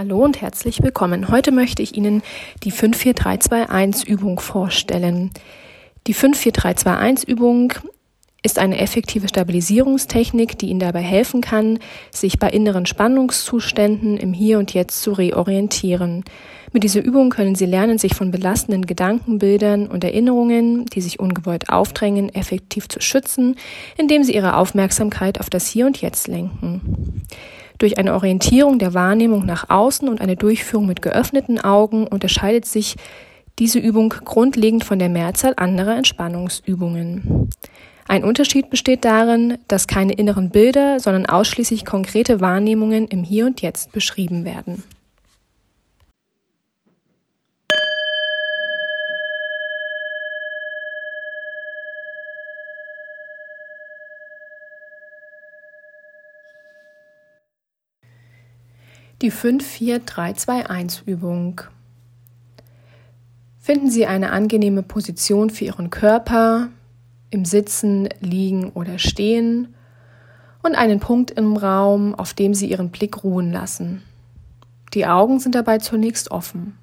Hallo und herzlich willkommen. Heute möchte ich Ihnen die 54321 Übung vorstellen. Die 54321 Übung ist eine effektive Stabilisierungstechnik, die Ihnen dabei helfen kann, sich bei inneren Spannungszuständen im Hier und Jetzt zu reorientieren. Mit dieser Übung können Sie lernen, sich von belastenden Gedankenbildern und Erinnerungen, die sich ungewollt aufdrängen, effektiv zu schützen, indem Sie Ihre Aufmerksamkeit auf das Hier und Jetzt lenken. Durch eine Orientierung der Wahrnehmung nach außen und eine Durchführung mit geöffneten Augen unterscheidet sich diese Übung grundlegend von der Mehrzahl anderer Entspannungsübungen. Ein Unterschied besteht darin, dass keine inneren Bilder, sondern ausschließlich konkrete Wahrnehmungen im Hier und Jetzt beschrieben werden. Die 5-4-3-2-1-Übung. Finden Sie eine angenehme Position für Ihren Körper, im Sitzen, Liegen oder Stehen und einen Punkt im Raum, auf dem Sie Ihren Blick ruhen lassen. Die Augen sind dabei zunächst offen.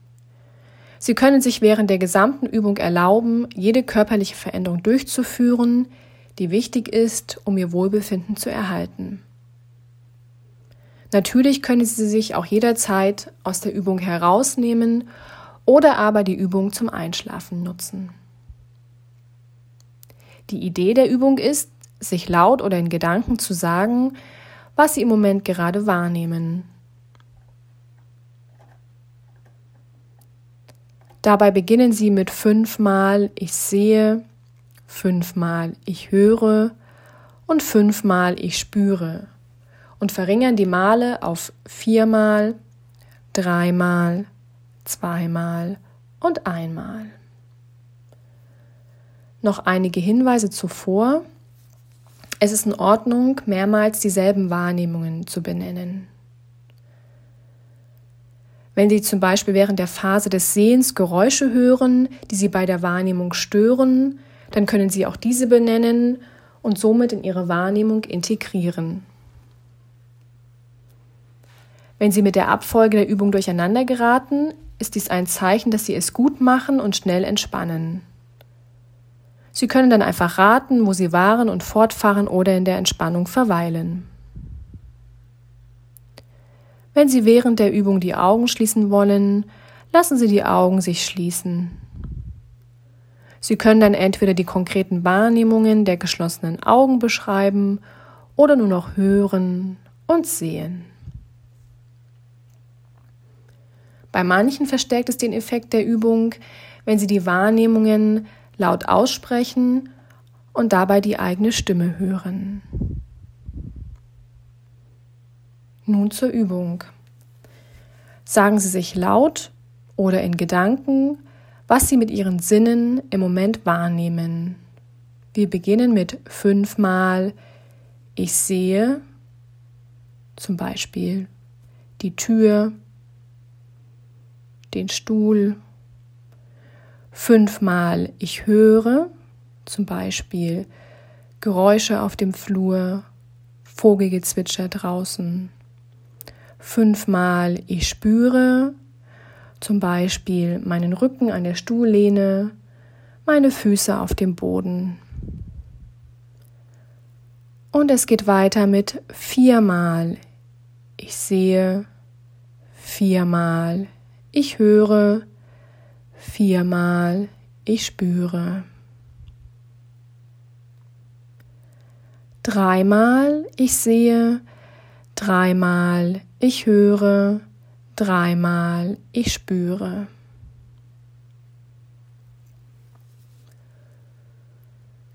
Sie können sich während der gesamten Übung erlauben, jede körperliche Veränderung durchzuführen, die wichtig ist, um Ihr Wohlbefinden zu erhalten. Natürlich können Sie sich auch jederzeit aus der Übung herausnehmen oder aber die Übung zum Einschlafen nutzen. Die Idee der Übung ist, sich laut oder in Gedanken zu sagen, was Sie im Moment gerade wahrnehmen. Dabei beginnen Sie mit fünfmal ich sehe, fünfmal ich höre und fünfmal ich spüre und verringern die Male auf viermal, dreimal, zweimal und einmal. Noch einige Hinweise zuvor. Es ist in Ordnung, mehrmals dieselben Wahrnehmungen zu benennen. Wenn Sie zum Beispiel während der Phase des Sehens Geräusche hören, die Sie bei der Wahrnehmung stören, dann können Sie auch diese benennen und somit in Ihre Wahrnehmung integrieren. Wenn Sie mit der Abfolge der Übung durcheinander geraten, ist dies ein Zeichen, dass Sie es gut machen und schnell entspannen. Sie können dann einfach raten, wo Sie waren und fortfahren oder in der Entspannung verweilen. Wenn Sie während der Übung die Augen schließen wollen, lassen Sie die Augen sich schließen. Sie können dann entweder die konkreten Wahrnehmungen der geschlossenen Augen beschreiben oder nur noch hören und sehen. Bei manchen verstärkt es den Effekt der Übung, wenn Sie die Wahrnehmungen laut aussprechen und dabei die eigene Stimme hören. Nun zur Übung. Sagen Sie sich laut oder in Gedanken, was Sie mit Ihren Sinnen im Moment wahrnehmen. Wir beginnen mit fünfmal Ich sehe, zum Beispiel die Tür, den Stuhl, fünfmal ich höre, zum Beispiel Geräusche auf dem Flur, Vogelgezwitscher draußen. Fünfmal ich spüre, zum Beispiel meinen Rücken an der Stuhllehne, meine Füße auf dem Boden. Und es geht weiter mit viermal ich sehe, viermal ich höre, viermal ich spüre. Dreimal ich sehe, dreimal ich höre, dreimal ich spüre.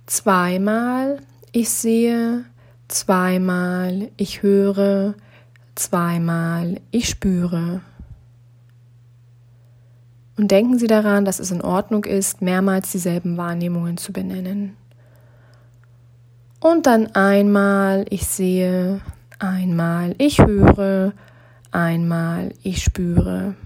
Zweimal ich sehe, zweimal ich höre, zweimal ich spüre. Und denken Sie daran, dass es in Ordnung ist, mehrmals dieselben Wahrnehmungen zu benennen. Und dann einmal ich sehe, einmal ich höre, einmal ich spüre.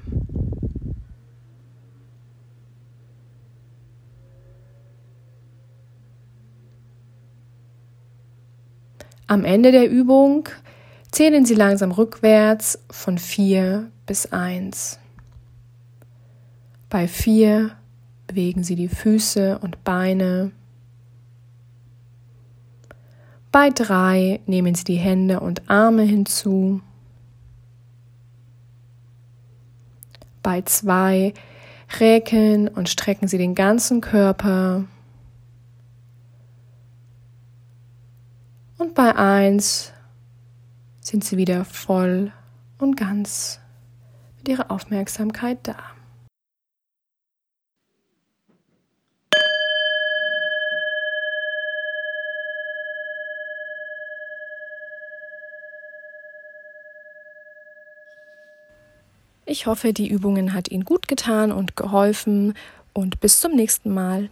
Am Ende der Übung zählen Sie langsam rückwärts von 4 bis 1. Bei 4 bewegen Sie die Füße und Beine. Bei 3 nehmen Sie die Hände und Arme hinzu. Bei 2 räkeln und strecken Sie den ganzen Körper. Und bei 1 sind Sie wieder voll und ganz mit Ihrer Aufmerksamkeit da. Ich hoffe, die Übungen hat Ihnen gut getan und geholfen und bis zum nächsten Mal.